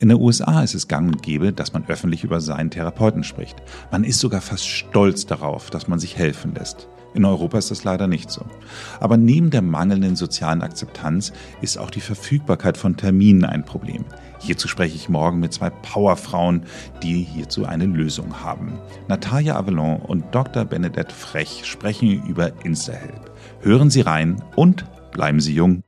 In den USA ist es gang und gäbe, dass man öffentlich über seinen Therapeuten spricht. Man ist sogar fast stolz darauf, dass man sich helfen lässt. In Europa ist das leider nicht so. Aber neben der mangelnden sozialen Akzeptanz ist auch die Verfügbarkeit von Terminen ein Problem. Hierzu spreche ich morgen mit zwei Powerfrauen, die hierzu eine Lösung haben. Natalia Avalon und Dr. Benedette Frech sprechen über InstaHelp. Hören Sie rein und bleiben Sie jung.